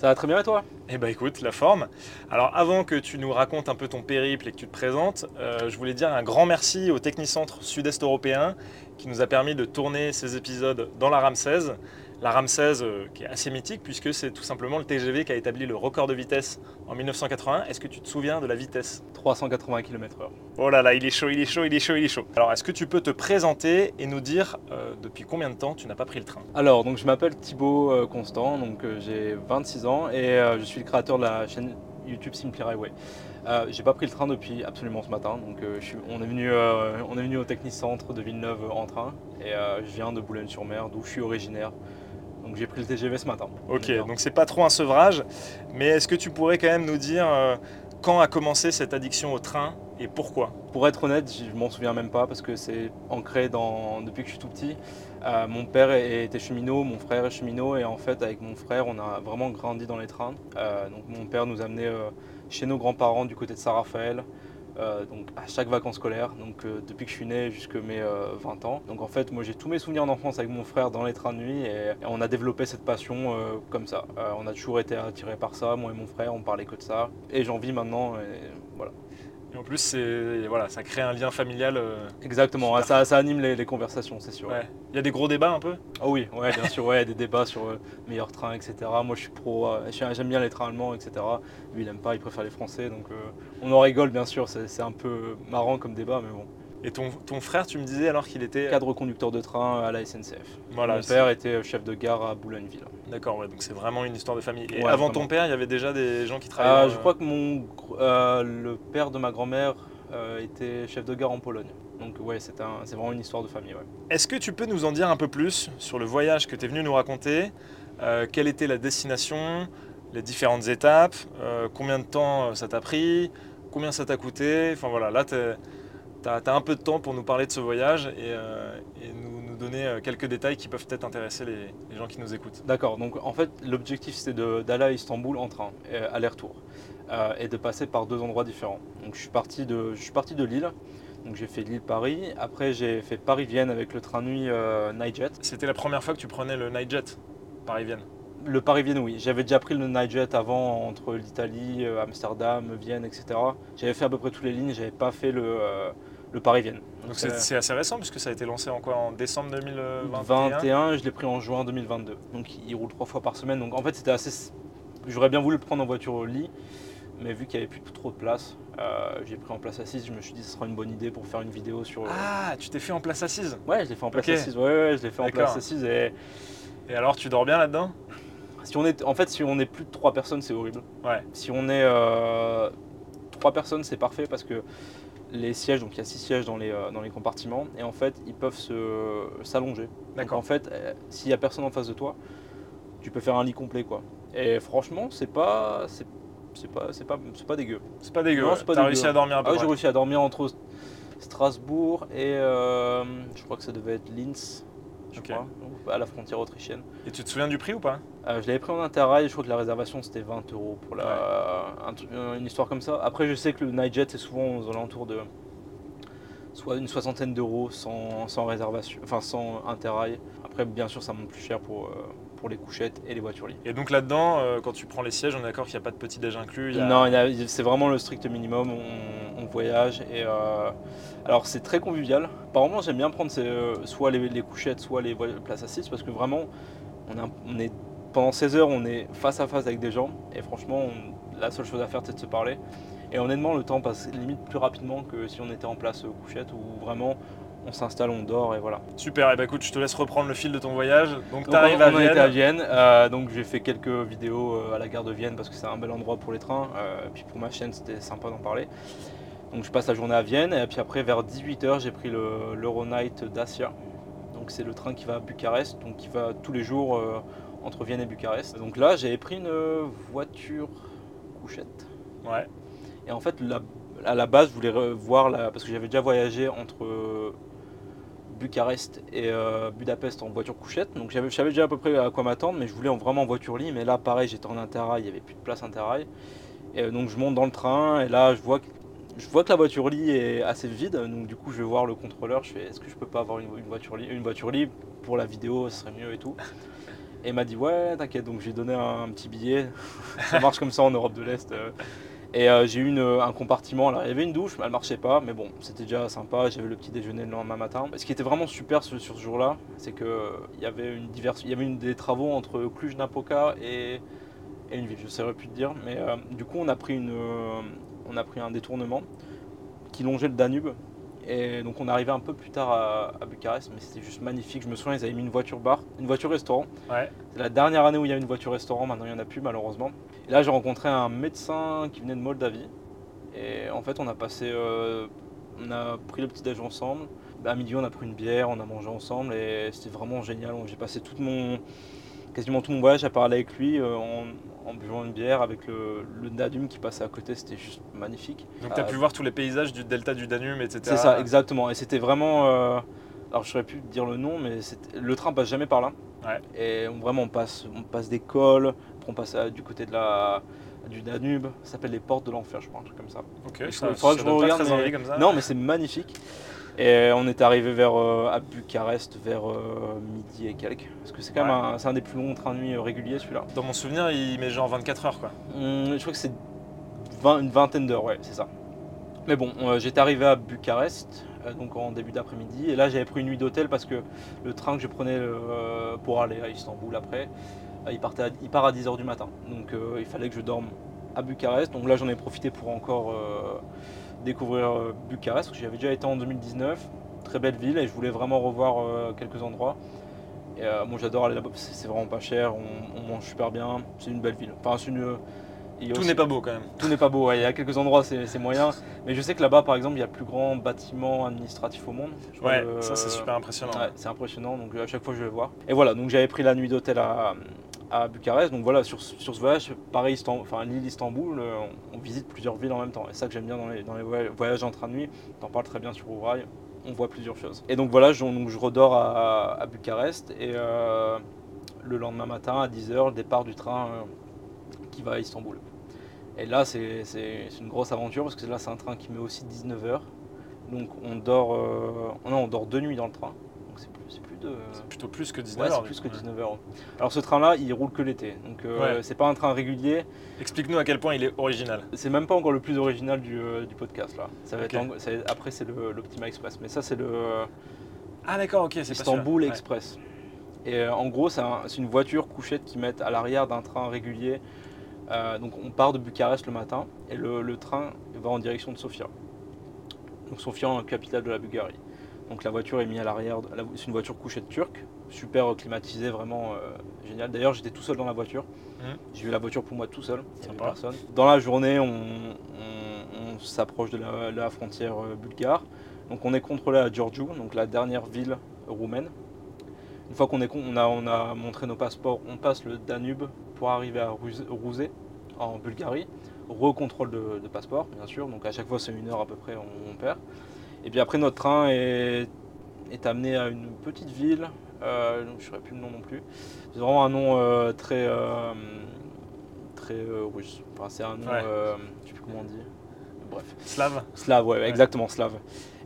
Ça va très bien et toi? Eh bah écoute, la forme. Alors avant que tu nous racontes un peu ton périple et que tu te présentes, euh, je voulais dire un grand merci au Technicentre Sud-Est européen qui nous a permis de tourner ces épisodes dans la RAM16. La RAM16 euh, qui est assez mythique puisque c'est tout simplement le TGV qui a établi le record de vitesse en 1981. Est-ce que tu te souviens de la vitesse 380 km/h. Oh là là, il est chaud, il est chaud, il est chaud, il est chaud. Alors est-ce que tu peux te présenter et nous dire euh, depuis combien de temps tu n'as pas pris le train? Alors, donc je m'appelle Thibaut euh, Constant, donc j'ai 26 ans et je suis le créateur de la chaîne YouTube Simply Highway. Euh, j'ai pas pris le train depuis absolument ce matin, donc euh, je suis- on, est venu, euh, on est venu au Technicentre de Villeneuve en train et je viens de Boulogne-sur-Mer, d'où je suis originaire. Donc j'ai pris le TGV ce matin. Ok, donc c'est pas trop un sevrage, mais est-ce que tu pourrais quand même nous dire euh, quand a commencé cette addiction au train et pourquoi? Pour être honnête, je m'en souviens même pas parce que c'est ancré dans, depuis que je suis tout petit. Euh, mon père était cheminot, mon frère est cheminot et en fait avec mon frère on a vraiment grandi dans les trains. Euh, donc mon père nous amenait chez nos grands-parents du côté de Saint-Raphaël. Euh, donc à chaque vacances scolaires, donc euh, depuis que je suis né jusqu'à mes euh, 20 ans. Donc en fait, moi j'ai tous mes souvenirs d'enfance avec mon frère dans les trains de nuit et, on a développé cette passion euh, comme ça. Euh, on a toujours été attirés par ça, moi et mon frère, on parlait que de ça. Et j'en vis maintenant, et voilà. Et en plus, c'est voilà, ça crée un lien familial. euh, Exactement, Super. ça, ça anime les, les conversations, c'est sûr. ouais. Il y a des gros débats un peu? Ah oui, ouais, bien sûr, ouais, des débats sur euh, meilleurs trains, etc. Moi, je suis pro, euh, j'ai- j'aime bien les trains allemands, etc. Lui, il aime pas, il préfère les français, donc euh, on en rigole, bien sûr. C'est c'est un peu marrant comme débat, mais bon. Et ton, ton frère, tu me disais alors qu'il était. Cadre conducteur de train à la SNCF. Voilà, Mon c'est- père était chef de gare à Boulogneville. D'accord, ouais, donc c'est vraiment une histoire de famille. Et Ouais, avant vraiment. ton père, il y avait déjà des gens qui travaillaient. Ah, dans je crois que mon, euh, le père de ma grand-mère euh, était chef de gare en Pologne. Donc ouais, c'est un- vraiment une histoire de famille. Ouais. Est-ce que tu peux nous en dire un peu plus sur le voyage que tu es venu nous raconter Euh, Quelle était la destination Les différentes étapes Combien de temps ça t'a pris Combien ça t'a coûté? Enfin voilà, là, tu as, un peu de temps pour nous parler de ce voyage et, nous donner euh, quelques détails qui peuvent peut-être intéresser les, les gens qui nous écoutent. D'accord, donc en fait l'objectif de- d'aller à Istanbul en train, euh, aller-retour, euh, et de passer par deux endroits différents. Donc je suis parti de, je suis parti de Lille, donc j'ai fait Lille-Paris, après j'ai fait Paris-Vienne avec le train nuit euh, Nightjet. C'était la première fois que tu prenais le Nightjet Paris-Vienne? Le Paris-Vienne oui, j'avais déjà pris le Nightjet avant entre l'Italie, euh, Amsterdam, Vienne, etc. J'avais fait à peu près toutes les lignes, j'avais pas fait le, euh, le Paris-Vienne. Donc c'est c'est assez récent puisque ça a été lancé en quoi En décembre 2021 21, je l'ai pris en juin 2022. Donc il roule trois fois par semaine. Donc en fait c'était assez. J'aurais bien voulu le prendre en voiture au lit, mais vu qu'il n'y avait plus trop de place, euh, j'ai pris en place assise. Je me suis dit que ce sera une bonne idée pour faire une vidéo sur. Ah, tu t'es fait en place assise? Ouais, je l'ai fait en place assise. Ouais, ouais, je l'ai fait en place assise. Et Et alors, tu dors bien là-dedans? Si on est, en fait, si on est plus de trois personnes, c'est horrible. Ouais. Si on est euh, trois personnes, c'est parfait parce que les sièges, donc il y a six sièges dans les, euh, dans les compartiments, et en fait, ils peuvent se s'allonger. D'accord. en fait, euh, s'il n'y a personne en face de toi, tu peux faire un lit complet quoi. Et franchement, c'est pas c'est c'est pas c'est pas c'est pas dégueu. C'est pas dégueu. Non, ouais. c'est pas T'as dégueu. réussi à dormir un peu Ah, j'ai réussi à dormir entre Strasbourg et euh, je crois que ça devait être Linz, je crois, à la frontière autrichienne. Et tu te souviens du prix ou pas? Euh, je l'avais pris en interrail, je crois que la réservation c'était 20 euros pour la, un euh, une histoire comme ça. Après, je sais que le Nightjet c'est souvent aux alentours de soit une soixantaine d'euros sans, sans réservation, enfin sans interrail. Après, bien sûr, ça monte plus cher pour, euh, pour les couchettes et les voitures lits. Et donc là-dedans, euh, quand tu prends les sièges, on est d'accord qu'il n'y a pas de petit déj inclus il y a- Non, c'est vraiment le strict minimum. On, on voyage et euh, alors c'est très convivial. Par j'aime bien prendre ces, euh, soit les, les couchettes, soit les places assises parce que vraiment, on est, un- on est pendant 16 heures, on est face à face avec des gens et franchement, on- la seule chose à faire, c'est de se parler. Et honnêtement, le temps passe limite plus rapidement que si on était en place euh, couchette où vraiment on s'installe, on dort et voilà. Super, et bah écoute, je te laisse reprendre le fil de ton voyage. Donc Donc, t'arrives à Vienne. à Vienne, euh, donc j'ai fait quelques vidéos à la gare de Vienne parce que c'est un bel endroit pour les trains. euh, puis pour ma chaîne, c'était sympa d'en parler. Donc je passe la journée à Vienne et puis après vers 18h, j'ai pris le l'Euronight Dacia. Donc c'est le train qui va à Bucarest, donc qui va tous les jours euh, entre Vienne et Bucarest. Donc là, j'avais pris une voiture couchette. Ouais. Et en fait, la- à la base, je voulais voir, la- parce que j'avais déjà voyagé entre euh, Bucarest et euh, Budapest en voiture couchette. Donc j'avais- je savais déjà à peu près à quoi m'attendre, mais je voulais en vraiment en voiture lit. Mais là, pareil, j'étais en interrail, il n'y avait plus de place interrail. Et euh, donc je monte dans le train, et là, je vois que, je vois que la voiture lit est assez vide. Donc du coup, je vais voir le contrôleur, je fais est-ce que je peux pas avoir une, une voiture lit Une voiture lit pour la vidéo, ce serait mieux et tout. Et il m'a dit ouais, t'inquiète. Donc j'ai donné un, petit billet. ça marche comme ça en Europe de l'Est. euh. Et euh, j'ai eu une- un compartiment. Alors, il y avait une douche, mais elle marchait pas. Mais bon, c'était déjà sympa. J'avais le petit déjeuner le lendemain matin. Ce qui était vraiment super sur, sur ce jour-là, c'est qu'il y avait une. Il y avait une, des travaux entre Cluj-Napoca et, et une ville. Je ne saurais plus te dire. Mais euh, du coup, on a pris une, euh, on a pris un détournement qui longeait le Danube. Et donc on arrivé un peu plus tard à, à Bucarest, mais c'était juste magnifique. Je me souviens, ils avaient mis une voiture bar, une voiture restaurant. Ouais. C'est la dernière année où il y a une voiture restaurant, maintenant il n'y en a plus malheureusement. Et là j'ai rencontré un médecin qui venait de Moldavie. Et en fait on a passé, euh, on a pris le petit déj ensemble. À midi on a pris une bière, on a mangé ensemble et c'était vraiment génial. J'ai passé tout mon, quasiment tout mon voyage à parler avec lui euh, en, buvant une bière avec le, le Danube qui passait à côté, c'était juste magnifique. Donc tu as Euh, pu voir tous les paysages du delta du Danube, etc. c'est ça, exactement. Et c'était vraiment. euh, alors, je saurais plus dire le nom, mais le train passe jamais par là. Ouais. Et on- vraiment, on passe, on passe des cols, on passe à- du côté de la, du Danube. Ça s'appelle les portes de l'enfer, je crois, un truc comme ça. Ok, ça, que je regarde, mais- comme ça. Non, mais c'est magnifique. Et on est arrivé vers, euh, à Bucarest vers euh, midi et quelques. Parce que c'est quand même un, c'est un des plus longs trains de nuit euh, réguliers, celui-là. Dans mon souvenir, il met genre 24 heures quoi. Hum, je crois que c'est une vingtaine d'heures, ouais, c'est ça. Mais bon, euh, j'étais arrivé à Bucarest, donc en début d'après-midi, et là j'avais pris une nuit d'hôtel parce que le train que je prenais pour aller à Istanbul après, il, partait à- il part à 10h du matin. Donc il fallait que je dorme à Bucarest. Donc là j'en ai profité pour encore découvrir euh, Bucarest, parce que j'avais déjà été en 2019, très belle ville, et je voulais vraiment revoir euh, quelques endroits. Et euh, moi j'adore aller là-bas, c'est vraiment pas cher, on, on mange super bien, c'est une belle ville. Enfin, c'est une, Tout n'est pas beau quand même. tout n'est pas beau, ouais. il y a quelques endroits c'est moyen, mais je sais que là-bas par exemple il y a le plus grand bâtiment administratif au monde. Je Ouais, ça c'est super impressionnant. Ouais, c'est impressionnant, donc à chaque fois je vais voir. Et voilà, donc j'avais pris la nuit d'hôtel à, à Bucarest, donc voilà, sur, sur ce voyage, pareil, enfin l'île Istanbul, euh, on, visite plusieurs villes en même temps, et ça que j'aime bien dans les, dans les voy- voyages en train de nuit, t'en parles très bien sur Ourail, on voit plusieurs choses. Et donc voilà, je, je redors à, à Bucarest, et euh, le lendemain matin à 10h, le départ du train euh, qui va à Istanbul. Et là, c'est une grosse aventure parce que là, c'est un train qui met aussi 19h. Donc, on dort, on dort deux nuits dans le train. C'est plus, de. C'est plutôt plus que 19 Ouais, c'est heures. plus du que coup, ouais. 19h. Alors, ce train-là, il roule que l'été. Donc, euh, Ouais. c'est pas un train régulier. Explique-nous à quel point il est original. C'est même pas encore le plus original du, euh, du podcast là. Ça va Ok. être en- ça va- après, c'est l'Optima Express. Mais ça, c'est le. Ah d'accord, ok, c'est Istanbul. Express. Et euh, en gros, c'est un- c'est une voiture couchette qui met à l'arrière d'un train régulier. Euh, donc on part de Bucarest le matin et le, le train va en direction de Sofia. Donc Sofia, la capitale de la Bulgarie. Donc la voiture est mise à l'arrière. de- la- C'est une voiture couchette turque, super climatisée, vraiment euh, génial. D'ailleurs, j'étais tout seul dans la voiture. Mhm. J'ai eu la voiture pour moi tout seul. Sympa. personne. Dans la journée, on, on- on s'approche de la, la frontière euh, bulgare. Donc on est contrôlé à Giurgiu, donc la dernière ville roumaine. Une fois qu'on est con- on a, on a montré nos passeports, on passe le Danube pour arriver à Rouzé, en Bulgarie. Recontrôle de, de passeport, bien sûr. Donc à chaque fois, c'est une heure à peu près, on, on perd. Et puis après, notre train est, est amené à une petite ville. euh, je ne saurais plus le nom non plus. C'est vraiment un nom euh, très, euh, très russe. Enfin, c'est un nom, Ouais. je ne sais plus comment on dit. Bref. Slave Slave, ouais, exactement, slave.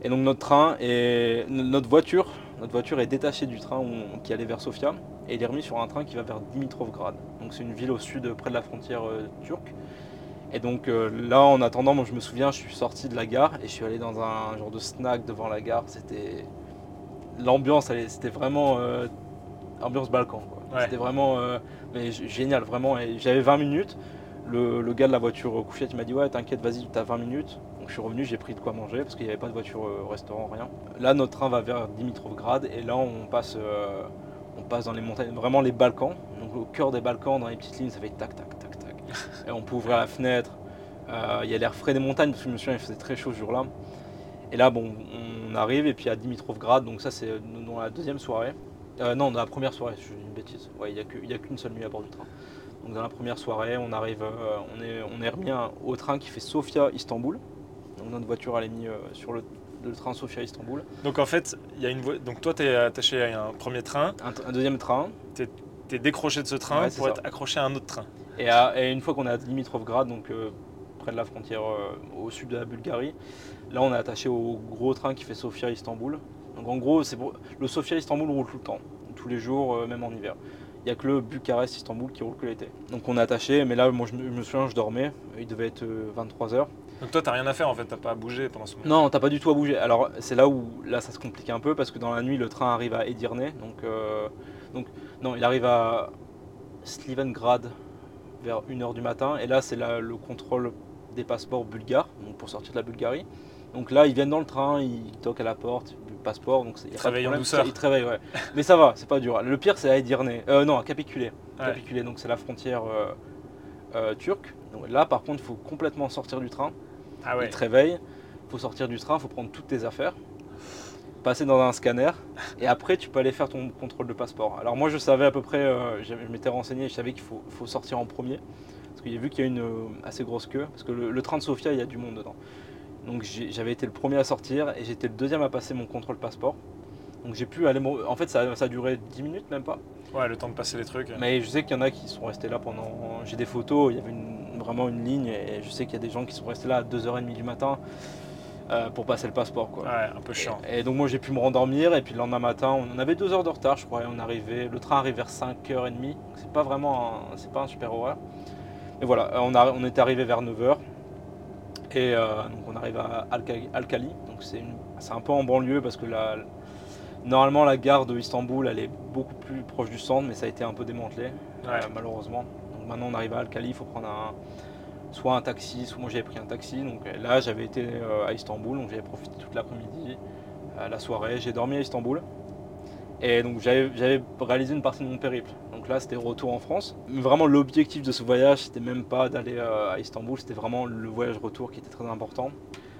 Et donc notre train et notre voiture, notre voiture est détachée du train qui allait vers Sofia et il est remis sur un train qui va vers Dimitrovgrad. Donc c'est une ville au sud, près de la frontière turque. Et donc euh, là, en attendant, moi je me souviens, je suis sorti de la gare et je suis allé dans un genre de snack devant la gare. C'était l'ambiance, c'était vraiment euh, ambiance Balkan. quoi. Ouais. C'était vraiment euh, mais génial, vraiment. Et j'avais 20 minutes. Le, le gars de la voiture couchette il m'a dit ouais t'inquiète vas-y t'as 20 minutes donc je suis revenu j'ai pris de quoi manger parce qu'il n'y avait pas de voiture restaurant rien là notre train va vers Dimitrovgrad et là on passe on passe dans les montagnes vraiment les Balkans donc au cœur des Balkans dans les petites lignes ça fait tac tac tac et on peut ouvrir la fenêtre Euh, il y a l'air frais des montagnes parce que je me souviens il faisait très chaud ce jour-là et là bon on arrive et puis à Dimitrovgrad donc ça c'est dans la deuxième soirée Euh, non dans la première soirée je dis une bêtise ouais il n'y a qu'une seule nuit à bord du train Donc dans la première soirée, on arrive, euh, on, est, on est remis au train qui fait Sofia-Istanbul. Donc notre voiture elle est mise euh, sur le, le train Sofia-Istanbul. Donc en fait, il y a une donc toi tu es attaché à un premier train, Un, deuxième train. tu es décroché de ce train Ouais, pour être accroché à un autre train. Et, à- et une fois qu'on est à Dimitrovgrad, donc euh, près de la frontière euh, au sud de la Bulgarie, là on est attaché au gros train qui fait Sofia-Istanbul. Donc en gros, c'est le Sofia-Istanbul roule tout le temps, tous les jours, euh, même en hiver. Il n'y a que le Bucarest-Istanbul qui roule que l'été. Donc on est attaché, mais là moi je me, je me souviens, je dormais, il devait être 23h. Donc toi t'as rien à faire en fait, t'as pas à bouger pendant ce moment. Non, t'as pas du tout à bouger. Alors c'est là où là ça se complique un peu parce que dans la nuit le train arrive à Edirne, donc, euh, donc non il arrive à Slivengrad vers 1h du matin et là c'est le contrôle des passeports bulgares donc pour sortir de la Bulgarie. Donc là ils viennent dans le train, ils toquent à la porte du passeport donc c'est- Ils réveillent en douceur. Ils te réveillent ouais. Mais ça va, c'est pas dur. Le pire c'est à Edirne, euh, non à. Ouais. Capicule donc c'est la frontière euh, euh, turque. Donc là par contre il faut complètement sortir du train. Ah ouais. Il te réveille, faut sortir du train, faut prendre toutes tes affaires, passer dans un scanner, et après tu peux aller faire ton contrôle de passeport. Alors moi je savais à peu près, euh, je m'étais renseigné, je savais qu'il faut, faut sortir en premier, parce qu'il y a vu qu'il y a une euh, assez grosse queue, parce que le, le train de Sofia il y a du monde dedans. Donc j'avais été le premier à sortir et j'étais le deuxième à passer mon contrôle passeport. Donc j'ai pu aller, en fait ça, ça a duré 10 minutes même pas. Ouais, le temps de passer les trucs. Mais je sais qu'il y en a qui sont restés là pendant. J'ai des photos, il y avait une- vraiment une ligne et je sais qu'il y a des gens qui sont restés là à 2h30 du matin euh, pour passer le passeport. Quoi. Ouais, un peu chiant. Et, et donc moi j'ai pu me rendormir et puis le lendemain matin on avait deux heures de retard je crois et on arrivait, le train arrive vers 5h30 donc c'est pas vraiment un, c'est pas un super horaire. Mais voilà, euh, on, a- on était arrivé vers 9h et euh, donc on arrive à Alcali, donc c'est, une- c'est un peu en banlieue parce que la, normalement la gare de Istanbul elle est beaucoup plus proche du centre mais ça a été un peu démantelé Ouais. euh, malheureusement. Donc maintenant on arrive à Alcali, il faut prendre un, soit un taxi, soit moi j'avais pris un taxi. Donc euh, là j'avais été euh, à Istanbul, donc j'avais profité toute l'après-midi, euh, la soirée, j'ai dormi à Istanbul. Et donc j'avais réalisé une partie de mon périple. Donc là c'était retour en France. Mais vraiment l'objectif de ce voyage c'était même pas d'aller à Istanbul, c'était vraiment le voyage retour qui était très important.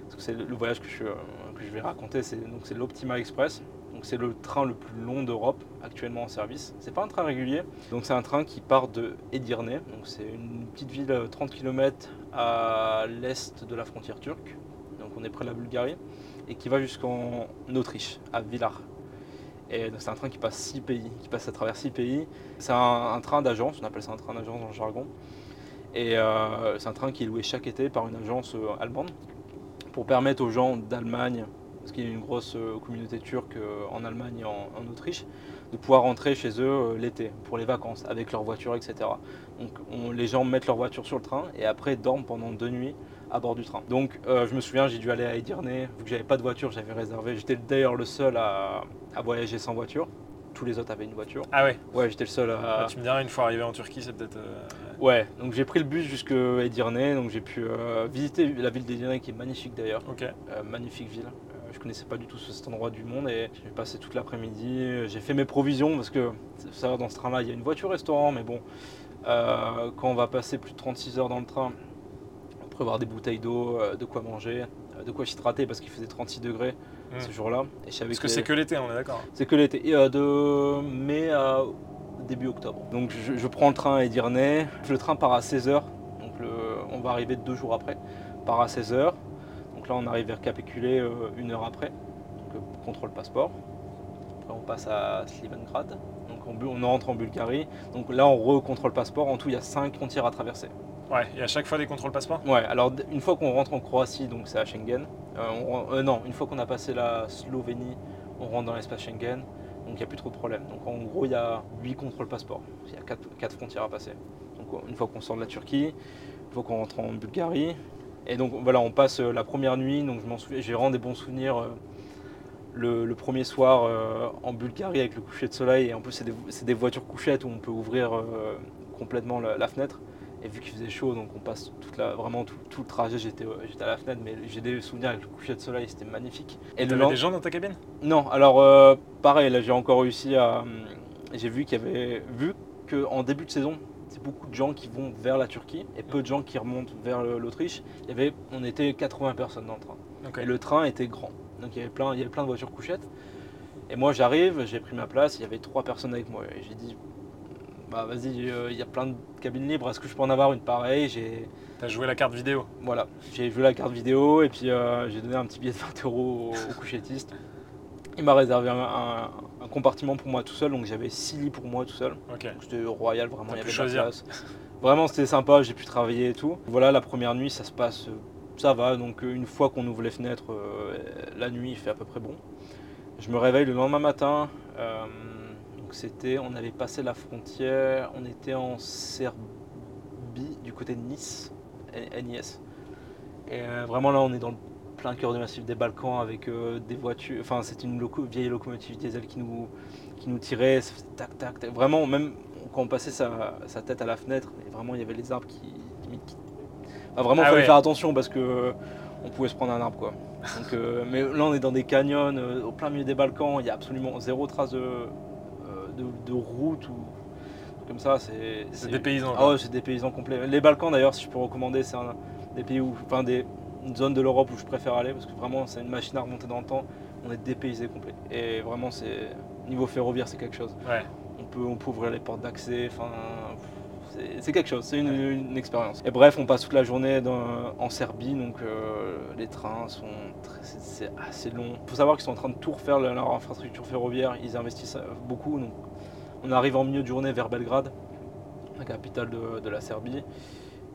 Parce que c'est le voyage que je, que je vais raconter, c'est l'Optima Express. C'est le train le plus long d'Europe actuellement en service. C'est pas un train régulier. Donc c'est un train qui part de Edirne. C'est une petite ville euh, 30 km à l'est de la frontière turque. Donc on est près de la Bulgarie et qui va jusqu'en Autriche, à donc c'est un train qui passe six pays, qui passe à travers six pays. C'est un, un train d'agence, on appelle ça un train d'agence dans le jargon. Et euh, c'est un train qui est loué chaque été par une agence euh, allemande pour permettre aux gens d'Allemagne, parce qu'il y a une grosse euh, communauté turque euh, en Allemagne et en, en Autriche, de pouvoir rentrer chez eux euh, l'été pour les vacances avec leur voiture, etc. Donc on- les gens mettent leur voiture sur le train et après dorment pendant deux nuits à bord du train. Donc euh, je me souviens, j'ai dû aller à Edirne, vu que j'avais pas de voiture, j'avais réservé. J'étais d'ailleurs le seul à, à voyager sans voiture. Tous les autres avaient une voiture. Ah ouais. Ouais, j'étais le seul à. Ah, tu me diras, une fois arrivé en Turquie, c'est peut-être. euh, Ouais, donc j'ai pris le bus jusqu'à Edirne, donc j'ai pu euh, visiter la ville d'Edirne qui est magnifique d'ailleurs. Ok. Euh, magnifique ville. Je connaissais pas du tout cet endroit du monde et j'ai passé toute l'après-midi. J'ai fait mes provisions parce que, faut savoir, dans ce train-là, il y a une voiture-restaurant, mais bon, euh, quand on va passer plus de 36 heures dans le train, on peut avoir des bouteilles d'eau, euh, de quoi manger, euh, de quoi s'hydrater parce qu'il faisait 36 degrés Mm. ce jour-là. Parce que les- c'est que l'été, on est d'accord. c'est que l'été, de mai à début octobre. Donc je, je prends le train à Edirne. Le train part à 16h. Donc le- on va arriver deux jours après. Part à 16h. Donc là on arrive vers Capéculé euh, une heure après. Donc euh, contrôle passeport. Après on passe à Slivengrad. Donc on, rentre en Bulgarie. Donc là on recontrôle passeport. En tout il y a cinq frontières à traverser. Ouais, et à chaque fois des contrôles passeport? Ouais, alors une fois qu'on rentre en Croatie, donc c'est à Schengen. Euh, on euh, non, une fois qu'on a passé la Slovénie, on rentre dans l'espace Schengen. Donc il n'y a plus trop de problème. Donc en gros, il y a 8 contrôles passeport. Il y a 4, frontières à passer. Donc une fois qu'on sort de la Turquie, une fois qu'on rentre en Bulgarie. Et donc voilà, on passe euh, la première nuit. Donc j'ai vraiment des bons souvenirs. euh, le, le premier soir euh, en Bulgarie avec le coucher de soleil. Et en plus, c'est des, voitures couchettes où on peut ouvrir euh, complètement la- la fenêtre. Et vu qu'il faisait chaud, donc on passe toute la, vraiment tout, tout le trajet, j'étais à la fenêtre, mais j'ai des souvenirs avec le coucher de soleil, c'était magnifique. Et le des gens dans ta cabine? Non, alors euh, pareil, là j'ai encore réussi à. J'ai vu qu'il y avait. Vu qu'en début de saison, c'est beaucoup de gens qui vont vers la Turquie et peu de gens qui remontent vers l'Autriche. Il y avait, on était 80 personnes dans le train. Et le train était grand. Donc il y avait plein, il y avait plein de voitures couchettes. Et moi j'arrive, j'ai pris ma place, il y avait trois personnes avec moi. Et j'ai dit, ça va être chaud. Donc je, je prends le train à Edirne. Donc le train part à 16h. Donc bah vas-y, euh, il y a plein de cabines libres, est-ce que je peux en avoir une pareille? J'ai T'as joué la carte vidéo. voilà, j'ai vu la carte vidéo et puis euh, j'ai donné un petit billet de 20 euros au, au couchettiste. Il m'a réservé un, un- un compartiment pour moi tout seul, donc j'avais 6 lits pour moi tout seul. C'était royal, vraiment, il y avait de la place. Vraiment, c'était sympa, j'ai pu travailler et tout. Voilà, la première nuit, ça se passe, euh, ça va. Donc, euh, une fois qu'on ouvre les fenêtres, euh, la nuit, il fait à peu près bon. Je me réveille le lendemain matin. euh, donc, c'était, on avait passé la frontière, on était en Serbie, du côté de Nice, NIS. Et euh, vraiment, là, on est dans le plein cœur du massif des Balkans avec euh, des voitures. Enfin, c'était une loco- vieille locomotive diesel qui nous, qui nous tirait. Ça faisait tac, tac, tac. Vraiment, même quand on passait sa, sa tête à la fenêtre, et vraiment, il y avait les arbres qui. limite, qui- Enfin, vraiment, il Ah fallait ouais. faire attention parce que on pouvait se prendre un arbre, quoi. Donc, euh, mais là, on est dans des canyons, euh, au plein milieu des Balkans. Il y a absolument zéro trace de, de, de route ou comme ça. C'est C'est des paysans. ah ouais, c'est des paysans complets. Les Balkans d'ailleurs, si je peux recommander, c'est un des pays où, enfin des une zone de l'Europe où je préfère aller parce que vraiment c'est une machine à remonter dans le temps. On est dépaysé complet. Et vraiment c'est niveau ferroviaire c'est quelque chose. Ouais. On peut on peut ouvrir les portes d'accès. Enfin c'est- quelque chose. C'est une, une expérience. Et bref, on passe toute la journée dans- en Serbie donc euh, les trains sont c'est assez long. Il faut savoir qu'ils sont en train de tout refaire leur infrastructure ferroviaire. Ils investissent euh, beaucoup donc on arrive en milieu de journée vers Belgrade, la capitale de, de la Serbie.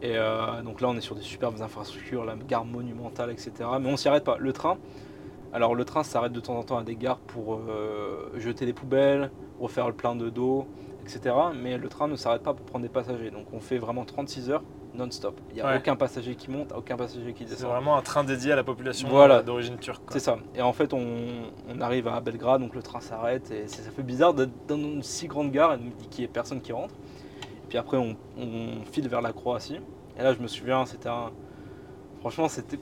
Et euh, donc là, on est sur des superbes infrastructures, la gare monumentale, etc. Mais on s'y arrête pas. Le train, alors le train s'arrête de temps en temps à des gares pour euh, jeter les poubelles, refaire le plein de d'eau, etc. Mais le train ne s'arrête pas pour prendre des passagers. Donc on fait vraiment 36 heures non-stop. Il n'y a Ouais. aucun passager qui monte, aucun passager qui C'est descend. vraiment un train dédié à la population Voilà. euh, d'origine turque. C'est ça. Et en fait, on, on arrive à Belgrade, donc le train s'arrête et c'est- ça fait bizarre d'être dans une si grande gare et qu'il n'y ait personne qui rentre. Puis après, on, on file vers la Croatie. Et là, je me souviens, c'était un. Franchement, c'était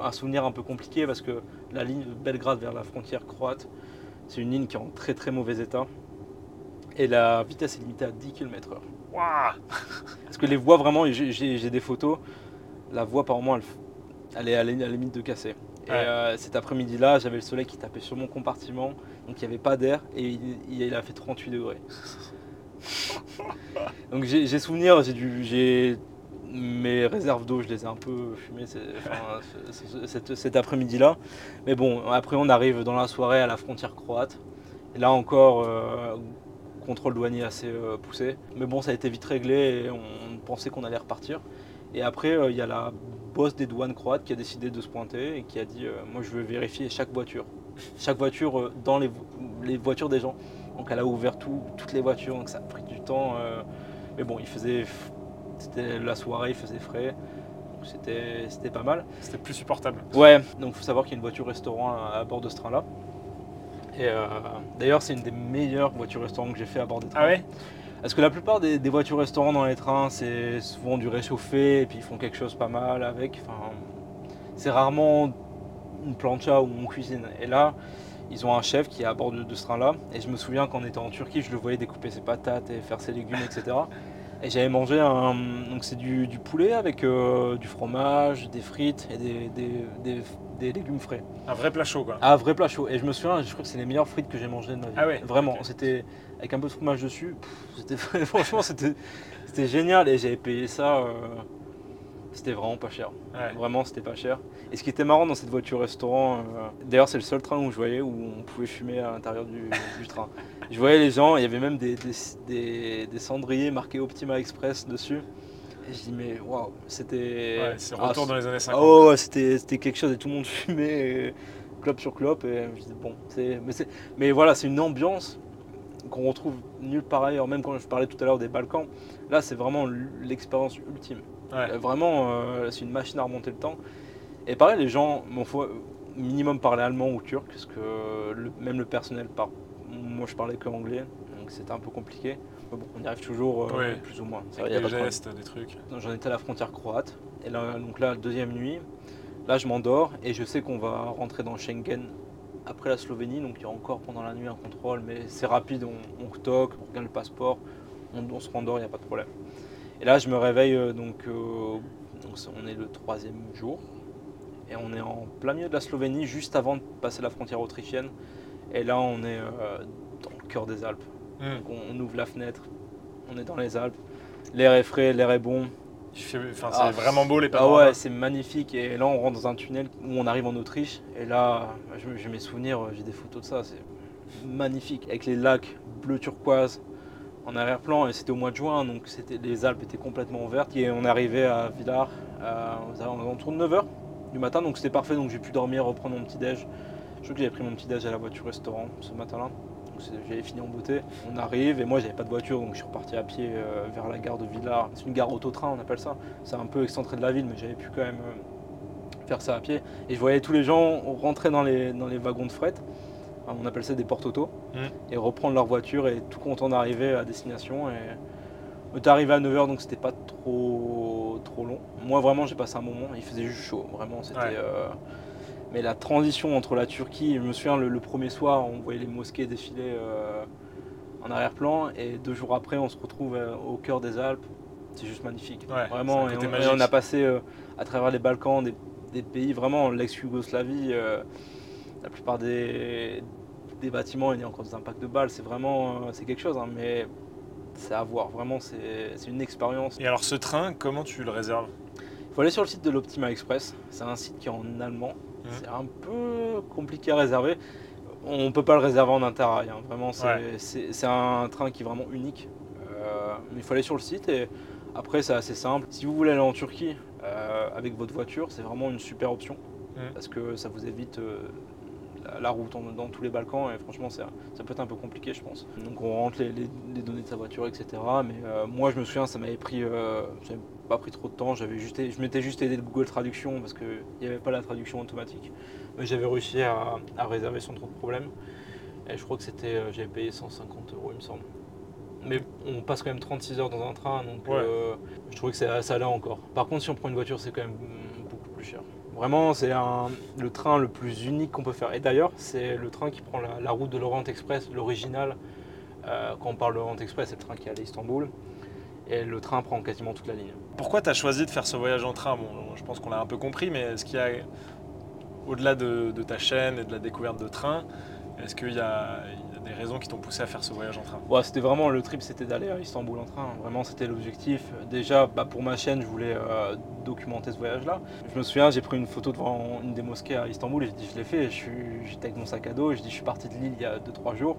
un, souvenir un peu compliqué parce que la ligne de Belgrade vers la frontière croate, c'est une ligne qui est en très très mauvais état. Et la vitesse est limitée à 10 km/h. Waouh Parce que les voies, vraiment, j'ai- des photos, la voie, par moment, elle, elle est à la, limite de casser. Et euh, cet après-midi-là, j'avais le soleil qui tapait sur mon compartiment, donc il n'y avait pas d'air, et il, il a fait 38 degrés. donc j'ai souvenir, j'ai mes réserves d'eau, je les ai un peu fumées cet, après-midi-là. Mais bon, après on arrive dans la soirée à la frontière croate, là encore, euh, contrôle douanier assez euh, poussé. Mais bon, ça a été vite réglé et on pensait qu'on allait repartir. Et après, euh, il y a la boss des douanes croates qui a décidé de se pointer et qui a dit Moi, je veux vérifier chaque voiture. Chaque voiture dans les voitures des gens. Donc, elle a ouvert tout- toutes les voitures, donc ça a pris du temps. euh, mais bon, il faisait. C'était la soirée, il faisait frais. Donc, c'était pas mal. C'était plus supportable. Ouais, donc faut savoir qu'il y a une voiture restaurant à, à bord de ce train-là. Et euh, d'ailleurs, c'est une des meilleures voitures restaurant que j'ai fait à bord des trains. Ah ouais? Parce que la plupart des, des voitures restaurants dans les trains, c'est souvent du réchauffé et puis ils font quelque chose pas mal avec. Enfin, c'est rarement une plancha où on cuisine. Et là, ils ont un chef qui est à bord de, de ce train-là. Et je me souviens quand on était en Turquie, je le voyais découper ses patates et faire ses légumes, etc. Et j'avais mangé un. Donc c'est du, du poulet avec euh, du fromage, des frites et des, des- des- des légumes frais. Un vrai plat chaud, quoi. Ah, vrai plat chaud. Et je me souviens, je crois que c'est les meilleures frites que j'ai mangées de ma vie. Ah ouais, Vraiment, c'était avec un peu de fromage dessus. pff, C'était franchement, c'était c'était génial. Et j'avais payé ça. euh, c'était vraiment pas cher. Ouais. Vraiment, c'était pas cher. Et ce qui était marrant dans cette voiture restaurant, euh, d'ailleurs, c'est le seul train où je voyais où on pouvait fumer à l'intérieur du, du train. Je voyais les gens, il y avait même des, des, des- des cendriers marqués Optima Express dessus. Et je dis, mais waouh, c'était. Ouais, c'est Ah, retour dans les années 50. Oh, ouais, c'était quelque chose et tout le monde fumait, et clope sur clope. Et je dis, bon, c'est. Mais, mais voilà, c'est une ambiance qu'on retrouve nulle part ailleurs. Même quand je parlais tout à l'heure des Balkans, là, c'est vraiment l'expérience ultime. Ouais. Euh, Vraiment, euh, c'est une machine à remonter le temps. Et pareil, les gens, il faut minimum parler allemand ou turc, parce que le- même le personnel parle. Moi, je parlais que anglais, donc c'était un peu compliqué. Mais bon, on y arrive toujours, euh, plus ou moins. Ça, y a Avec des de gestes, des trucs. J'en étais à la frontière croate. Et là, donc là, deuxième nuit, là, je m'endors et je sais qu'on va rentrer dans Schengen après la Slovénie. Donc il y a encore pendant la nuit un contrôle, mais c'est rapide. On, on toque, on regarde le passeport, on, on se rendort, il n'y a pas de problème. Et là, je me réveille, euh, donc, euh, donc on est le troisième jour. Et on est en plein milieu de la Slovénie, juste avant de passer la frontière autrichienne. Et là, on est euh, dans le cœur des Alpes. Hmm. Donc on, on ouvre la fenêtre, On est dans les Alpes. L'air est frais, l'air est bon. Enfin, c'est Ah, vraiment beau les Ah panoramas. ouais, c'est magnifique. Et là, on rentre dans un tunnel où on arrive en Autriche. Et là, j'ai mes souvenirs, j'ai des photos de ça. C'est magnifique. Avec les lacs bleu turquoise en arrière-plan. Et c'était au mois de juin, donc c'était, les Alpes étaient complètement vertes. Et on est arrivé à Villars à, aux alentours de 9h du matin. Donc c'était parfait. Donc j'ai pu dormir, reprendre mon petit-déj. Je crois que j'avais pris mon petit-déj à la voiture restaurant ce matin-là. J'avais fini en beauté. On arrive et moi j'avais pas de voiture donc je suis reparti à pied euh, vers la gare de Villars. C'est une gare autotrain on appelle ça. C'est un peu excentré de la ville mais j'avais pu quand même euh, faire ça à pied. Et je voyais tous les gens rentrer dans les, dans les wagons de fret. On appelle ça des porte-autos. Mm. Et reprendre leur voiture et tout content d'arriver à destination. Et on est arrivé à 9h donc c'était pas trop, trop long. Moi vraiment j'ai passé un moment. Il faisait juste chaud. Vraiment c'était... Ouais. euh, mais la transition entre la Turquie, je me souviens le, le premier soir, on voyait les mosquées défiler euh, en arrière-plan, et deux jours après, on se retrouve euh, au cœur des Alpes. C'est juste magnifique. Ouais, vraiment, et on, et magique. on a passé euh, à travers les Balkans, des, des pays vraiment l'ex-Yougoslavie. la plupart des, des bâtiments, il y a encore des impacts de balles. C'est vraiment, c'est quelque chose, hein, mais c'est à voir. Vraiment, c'est une expérience. Et alors ce train, comment tu le réserves? Il faut aller sur le site de l'Optima Express. C'est un site qui est en allemand. C'est un peu compliqué à réserver. On ne peut pas le réserver en interrail. hein. Vraiment, c'est Ouais. un train qui est vraiment unique. Euh, mais il faut aller sur le site et après, c'est assez simple. Si vous voulez aller en Turquie euh, avec votre voiture, c'est vraiment une super option Mhm. parce que ça vous évite euh, la, la route en- dans tous les Balkans et franchement, ça peut être un peu compliqué, je pense. Donc, on rentre les, les- les données de sa voiture, etc. Mais euh, moi, je me souviens, ça m'avait pris. Pas pris trop de temps. J'avais juste, je m'étais juste aidé de Google Traduction parce qu'il n'y avait pas la traduction automatique. Mais j'avais réussi à, à réserver sans trop de problème. Et je crois que c'était, euh, j'avais payé 150 euros, il me semble. Mais on passe quand même 36 heures dans un train, donc Ouais. euh, je trouvais que ça, ça allait encore. Par contre, si on prend une voiture, c'est quand même beaucoup plus cher. Vraiment, c'est le train le plus unique qu'on peut faire. Et d'ailleurs, c'est le train qui prend la, la route de l'Orient Express, l'original. Euh, quand on parle de l'Orient Express, c'est le train qui allait à Istanbul. Et le train prend quasiment toute la ligne. Pourquoi tu as choisi de faire ce voyage en train? Bon, je pense qu'on l'a un peu compris, mais est-ce qu'il y a, au-delà de, de ta chaîne et de la découverte de train, est-ce qu'il y a, il y a des raisons qui t'ont poussé à faire ce voyage en train? Ouais, c'était vraiment le trip, c'était d'aller à Istanbul en train. Vraiment, c'était l'objectif. Déjà, bah, pour ma chaîne, je voulais euh, documenter ce voyage-là. Je me souviens, j'ai pris une photo devant une des mosquées à Istanbul et j'ai dit je l'ai fait. Je suis- J'étais avec mon sac à dos et je dis je suis parti de Lille il y a 2-3 jours.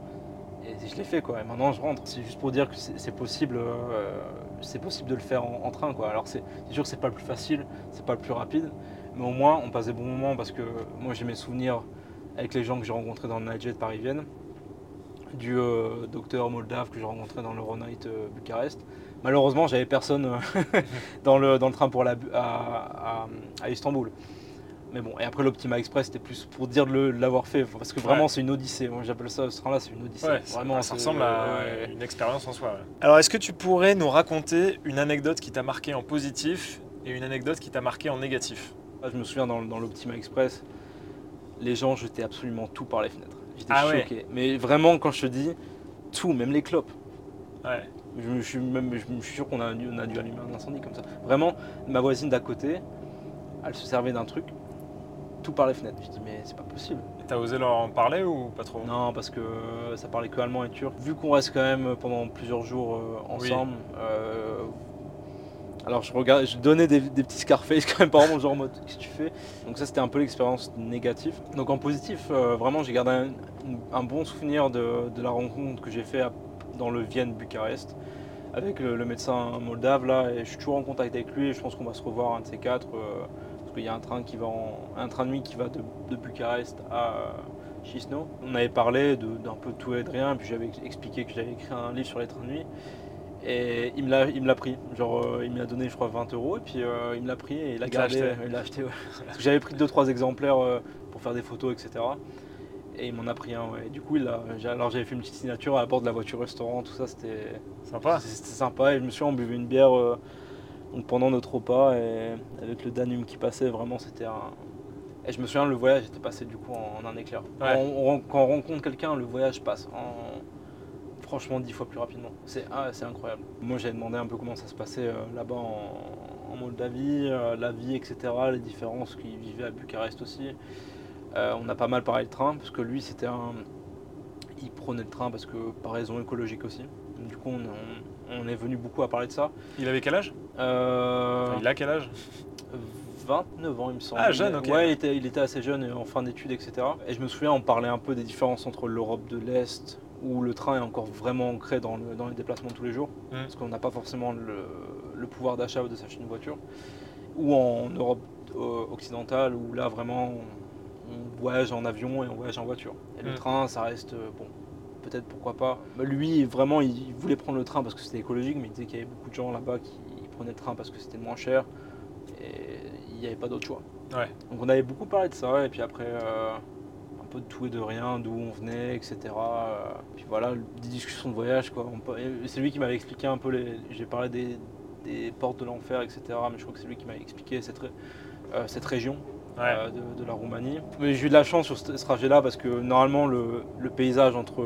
Et je l'ai fait quoi. Et maintenant, je rentre. C'est juste pour dire que c'est possible, euh, c'est possible de le faire en, train quoi. Alors c'est sûr que c'est pas le plus facile, c'est pas le plus rapide, mais au moins on passe des bons moments parce que moi j'ai mes souvenirs avec les gens que j'ai rencontrés dans le Night Jet Paris-Vienne du euh, docteur moldave que j'ai rencontré dans l'Euronight euh, Bucarest. Malheureusement, j'avais personne euh, dans, le, dans le train pour la, à Istanbul. Mais bon, et après l'Optima Express, c'était plus pour dire de l'avoir fait, parce que vraiment Ouais. c'est une odyssée. Moi j'appelle ça, ce train-là, c'est une odyssée. Ouais, vraiment, ça ressemble à ouais. une expérience en soi. ouais. Alors, est-ce que tu pourrais nous raconter une anecdote qui t'a marqué en positif et une anecdote qui t'a marqué en négatif? Ah, Je me souviens dans, dans l'Optima Express, les gens jetaient absolument tout par les fenêtres. J'étais Ah ouais. choqué. Mais vraiment, quand je te dis tout, même les clopes. Ouais. Je, me suis même, je me suis sûr qu'on a, on a dû allumer un incendie comme ça. Vraiment, ma voisine d'à côté, elle se servait d'un truc, tout par les fenêtres. Je dis mais c'est pas possible. Et T'as osé leur en parler ou pas trop? Non, parce que ça parlait que allemand et turc. Vu qu'on reste quand même pendant plusieurs jours euh, ensemble, euh, alors je regarde, je donnais des, des petits Scarface quand même par moment, genre en mode qu'est-ce que tu fais? Donc ça c'était un peu l'expérience négative. Donc en positif, euh, vraiment j'ai gardé un, un bon souvenir de, de la rencontre que j'ai fait à- dans le Vienne Bucarest avec le, le médecin moldave là et je suis toujours en contact avec lui et je pense qu'on va se revoir un de ces quatre euh, parce qu'il y a un train qui va en- un train de nuit qui va de, de Bucarest à Chisinau. On avait parlé d'un peu tout et de rien, puis j'avais ex- expliqué que j'avais écrit un livre sur les trains de nuit. Et il me l'a, l'a pris. Genre, euh, il me l'a donné, je crois, 20 euros. Et puis, euh, il me l'a pris et il l'a l'a gardé. acheté. Il l'a acheté, ouais. J'avais pris 2-3 exemplaires euh, pour faire des photos, etc. Et il m'en a pris un, ouais. Et du coup, il a, alors j'avais fait une petite signature à bord de la voiture restaurant, tout ça, c'était, Sympa. c'était sympa. Et je me suis on buvait une bière donc pendant notre repas. Et avec le Danube qui passait, vraiment, c'était un. Et je me souviens, le voyage était passé du coup en, en un éclair. Ouais. Quand, on, quand on rencontre quelqu'un, le voyage passe en franchement dix fois plus rapidement. C'est ah, incroyable. Moi, j'avais demandé un peu comment ça se passait euh, là-bas en, en Moldavie, euh, la vie, etc., les différences qu'il vivait à Bucarest aussi. Euh, on a pas mal parlé de train, parce que lui, c'était un. Il prenait le train parce que par raison écologique aussi. Du coup, on, on est venu beaucoup à parler de ça. Il avait quel âge? Euh, Enfin, Il a quel âge? 29 ans, il me semble. Ah, jeune, ok. Ouais, il était, il était assez jeune, en fin d'études, etc. Et je me souviens, on parlait un peu des différences entre l'Europe de l'Est, où le train est encore vraiment ancré dans, le- dans les déplacements de tous les jours, Mm. parce qu'on n'a pas forcément le, le pouvoir d'achat de s'acheter une voiture, ou en Europe euh, occidentale, où là, vraiment, on, on voyage en avion et on voyage en voiture. Et le Mm. train, ça reste, euh, bon, peut-être pourquoi pas. Bah, Lui, vraiment, il voulait prendre le train parce que c'était écologique, mais il disait qu'il y avait beaucoup de gens là-bas qui prenaient le train parce que c'était moins cher et il n'y avait pas d'autre choix. Ouais. Donc on avait beaucoup parlé de ça et puis après euh, un peu de tout et de rien, d'où on venait, etc. Euh, Puis voilà, des discussions de voyage quoi. C'est lui qui m'avait expliqué un peu les. J'ai parlé des, des portes de l'enfer, etc. Mais je crois que c'est lui qui m'avait expliqué cette, euh, cette région Ouais. euh, de, de la Roumanie. Mais j'ai eu de la chance sur ce, ce trajet-là parce que normalement le, le paysage entre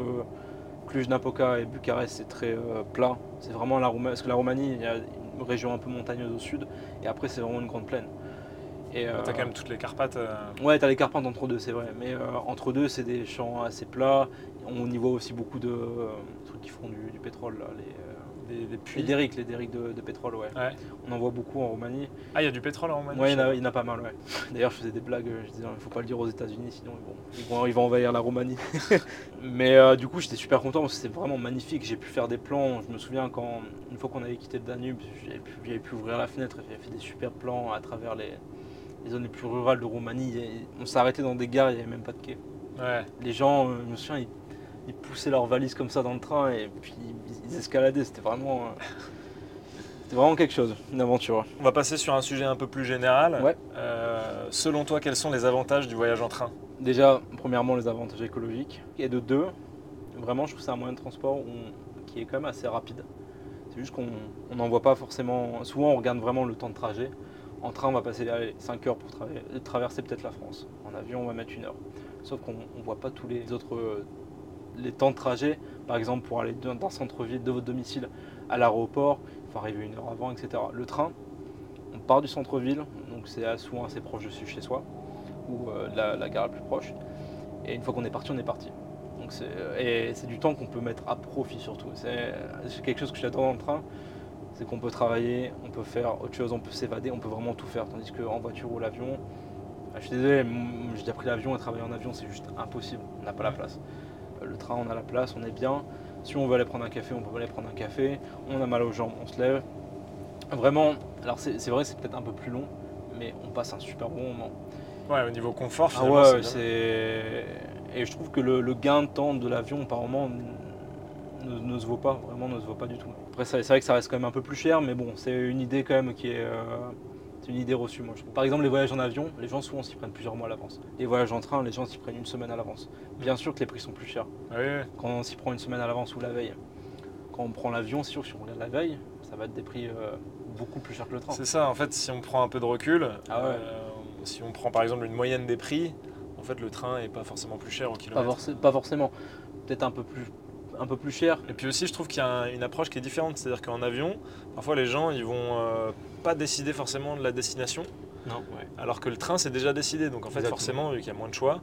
Cluj-Napoca et Bucarest c'est très euh, plat. C'est vraiment la Roumanie, parce que la Roumanie il y a une région un peu montagneuse au sud et après c'est vraiment une grande plaine. Et, euh, T'as quand même toutes les Carpates. euh, Ouais, t'as les Carpathes entre deux, c'est vrai. Mais euh, entre deux, c'est des champs assez plats. On y voit aussi beaucoup de euh, trucs qui font du, du pétrole, là, les, euh, des, des puits. les derricks, les derricks de, de pétrole, ouais. Ouais. On en voit beaucoup en Roumanie. Ah, il y a du pétrole en Roumanie Ouais, il y, en a, sais il y en a pas mal, ouais. D'ailleurs, je faisais des blagues, je disais, il faut pas le dire aux États-Unis, sinon bon, ils, vont, ils vont envahir la Roumanie. Mais euh, du coup, j'étais super content parce que c'était vraiment magnifique. J'ai pu faire des plans. Je me souviens quand, une fois qu'on avait quitté le Danube, j'avais pu, j'avais pu ouvrir la fenêtre et j'avais fait des super plans à travers les, les zones les plus rurales de Roumanie. Et on s'est arrêté dans des gares, il n'y avait même pas de quai. Ouais. Les gens, euh, je me souviens, ils, ils poussaient leurs valises comme ça dans le train et puis ils, ils escaladaient. C'était vraiment, euh, c'était vraiment quelque chose, une aventure. On va passer sur un sujet un peu plus général. Ouais. Euh, selon toi, quels sont les avantages du voyage en train? Déjà, premièrement, les avantages écologiques. Et de deux, vraiment, je trouve que c'est un moyen de transport qui est quand même assez rapide. C'est juste qu'on on n'en voit pas forcément. Souvent, on regarde vraiment le temps de trajet. En train, on va passer 5 heures pour tra- traverser peut-être la France. En avion, on va mettre une heure. Sauf qu'on ne voit pas tous les autres euh, les temps de trajet. Par exemple, pour aller d'un centre-ville de votre domicile à l'aéroport, il faut arriver une heure avant, etc. Le train, on part du centre-ville, donc c'est à- souvent assez proche de chez soi, ou euh, de la, la gare la plus proche. Et une fois qu'on est parti, on est parti. Donc c'est, et c'est du temps qu'on peut mettre à profit surtout. C'est, c'est quelque chose que j'adore dans le train, c'est qu'on peut travailler, on peut faire autre chose, on peut s'évader, on peut vraiment tout faire. Tandis qu'en voiture ou l'avion, ah, je suis désolé, j'ai déjà pris l'avion et travailler en avion, c'est juste impossible. On n'a pas la place. Le train, on a la place, on est bien. Si on veut aller prendre un café, on peut aller prendre un café. On a mal aux jambes, on se lève. Vraiment, alors c'est, vrai, c'est peut-être un peu plus long, mais on passe un super bon moment. Ouais, au niveau confort, Ah ouais, c'est. Et je trouve que le, le gain de temps de l'avion par moment ne, ne se vaut pas, vraiment ne se vaut pas du tout. Après, c'est c'est vrai que ça reste quand même un peu plus cher, mais bon, c'est une idée quand même qui est. euh, c'est une idée reçue, moi je trouve. Par exemple, les voyages en avion, les gens souvent s'y prennent plusieurs mois à l'avance. Les voyages en train, les gens s'y prennent une semaine à l'avance. Bien sûr que les prix sont plus chers Ah quand on s'y prend une semaine à l'avance ou la veille. Quand on prend l'avion, c'est sûr que si on regarde la veille, ça va être des prix euh, beaucoup plus chers que le train. C'est ça, en fait, si on prend un peu de recul, Ah ouais. euh, si on prend par exemple une moyenne des prix, en fait, le train est pas forcément plus cher au Pas, kilomètre. pas forcément. Peut-être un peu plus, un peu plus cher. Et puis aussi, je trouve qu'il y a un- une approche qui est différente. C'est-à-dire qu'en avion, parfois les gens, ils vont euh, pas décider forcément de la destination, Non, ouais. alors que le train, c'est déjà décidé. Donc en fait, Exactement. forcément, vu qu'il y a moins de choix,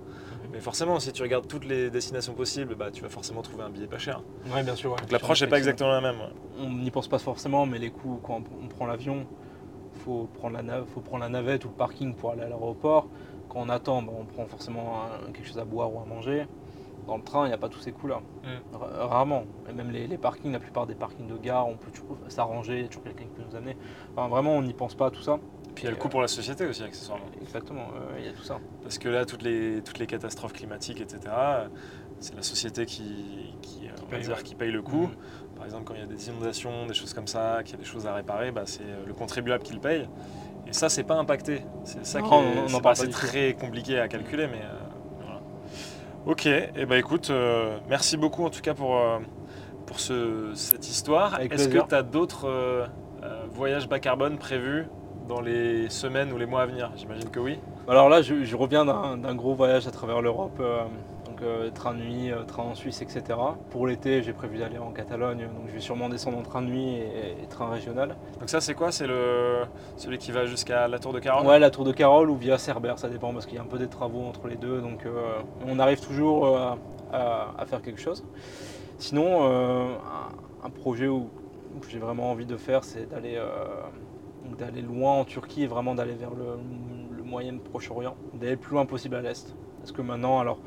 mais forcément, si tu regardes toutes les destinations possibles, bah, tu vas forcément trouver un billet pas cher. Ouais, bien sûr. Donc l'approche n'est pas exactement la même. On n'y pense pas forcément, mais les coûts, quand on prend l'avion, faut prendre la nav- faut prendre la navette ou le parking pour aller à l'aéroport. Quand on attend, bah, on prend forcément un- quelque chose à boire ou à manger. Dans le train, il n'y a pas tous ces coûts-là. Mm. Ra- Rarement. Et même les, les parkings, la plupart des parkings de gare, on peut toujours s'arranger, il y a toujours quelqu'un qui peut nous amener. Enfin, vraiment, on n'y pense pas à tout ça. Puis il y a le Et, coût euh, pour la société aussi, accessoirement. Exactement, euh, il y a tout ça. Parce que là, toutes les, toutes les catastrophes climatiques, etc., c'est la société qui, qui, euh, on va paye, dire, ouais. qui paye le coût. Mhm. Par exemple, quand il y a des inondations, des choses comme ça, qu'il y a des choses à réparer, bah, c'est euh, le contribuable qui le paye. Et ça, c'est pas impacté. C'est ça Non, qui est, on- on en parle pas- très compliqué à calculer, mais euh. Ok, et ben écoute, euh, merci beaucoup en tout cas pour, euh, pour ce- cette histoire. Est-ce que tu as d'autres euh, voyages bas carbone prévus dans les semaines ou les mois à venir? J'imagine que oui. Alors là, je, je reviens d'un d'un gros voyage à travers l'Europe, donc euh, train de nuit, euh, train en Suisse, etc. Pour l'été, j'ai prévu d'aller en Catalogne, donc je vais sûrement descendre en train de nuit et, et train régional. Donc ça, c'est quoi? C'est le celui qui va jusqu'à la Tour de Caronne Ouais, la Tour de Carole ou via Cerbère, ça dépend parce qu'il y a un peu des travaux entre les deux, donc euh, on arrive toujours à, à faire quelque chose. Sinon, un, un projet où j'ai vraiment envie de faire, c'est d'aller d'aller loin en Turquie et vraiment d'aller vers le, le Moyen-Proche-Orient, d'aller le plus loin possible à l'Est. Parce que maintenant, alors,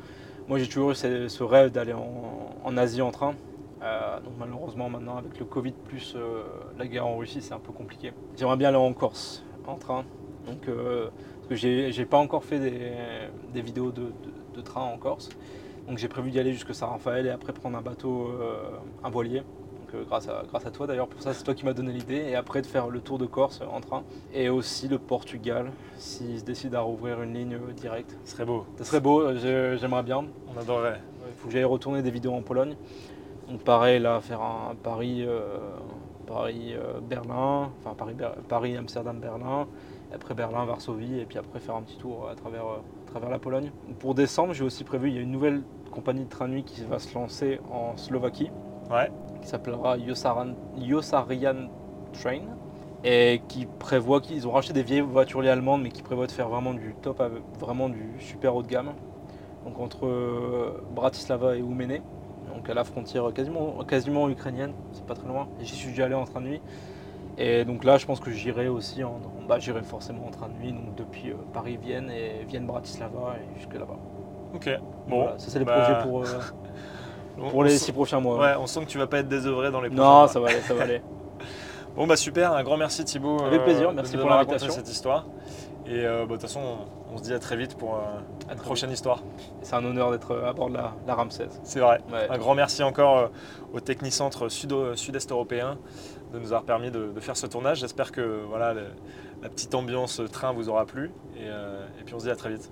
moi j'ai toujours eu ce, rêve d'aller en, Asie en train. donc malheureusement maintenant avec le Covid plus la guerre en Russie c'est un peu compliqué. J'aimerais bien aller en Corse en train. Donc parce que j'ai pas encore fait des, vidéos de, train en Corse. Donc j'ai prévu d'y aller jusque Saint-Raphaël et après prendre un bateau, euh, un voilier. Euh, grâce, à, grâce à toi d'ailleurs, pour ça c'est toi qui m'as donné l'idée. Et après de faire le tour de Corse en train. Et aussi le Portugal, s'ils se décident à rouvrir une ligne euh, directe. Ce serait beau. Ce serait beau, j'aimerais bien. On adorerait. Il faut que j'aille retourner des vidéos en Pologne. Donc pareil là, faire un Paris, Paris Berlin, enfin Paris, Paris Amsterdam Berlin après Berlin, Varsovie, et puis après faire un petit tour à travers, euh, travers la Pologne. Pour décembre, j'ai aussi prévu, il y a une nouvelle compagnie de train nuit qui va se lancer en Slovaquie, ouais. Qui s'appellera Yosarian Train, et qui prévoit qu'ils ont racheté des vieilles voitures allemandes, mais qui prévoient de faire vraiment du top, vraiment du super haut de gamme. Donc entre euh, Bratislava et Oumene, donc à la frontière quasiment, quasiment ukrainienne, c'est pas très loin. J'y suis déjà allé en train de nuit. Et donc là, je pense que j'irai aussi, en, bah, j'irai forcément en train de nuit, donc depuis euh, Paris-Vienne et Vienne-Bratislava et jusque là-bas. Ok, bon. ça, c'est les bah, projets pour, euh, pour les six prochains mois. Ouais, on sent que tu vas pas être désœuvré dans les prochains Non, ça va aller, ça va aller. bon, bah super, un grand merci Thibaut. Avec euh, plaisir, merci pour l'invitation. cette histoire. Et bah, de toute façon, on, se dit à très vite pour une prochaine histoire. C'est un honneur d'être à bord de la, la Ramsès. C'est vrai. Un grand merci encore au Technicentre Sud-Est européen de nous avoir permis de, faire ce tournage. J'espère que voilà, la petite ambiance train vous aura plu. Euh, et, puis on se dit à très vite.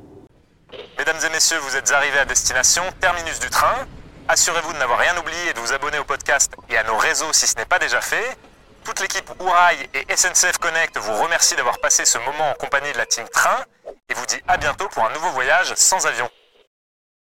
Mesdames et messieurs, vous êtes arrivés à destination, terminus du train. Assurez-vous de n'avoir rien oublié et de vous abonner au podcast et à nos réseaux si ce n'est pas déjà fait. Toute l'équipe Ourail et SNCF Connect vous remercie d'avoir passé ce moment en compagnie de la team Train et vous dit à bientôt pour un nouveau voyage sans avion.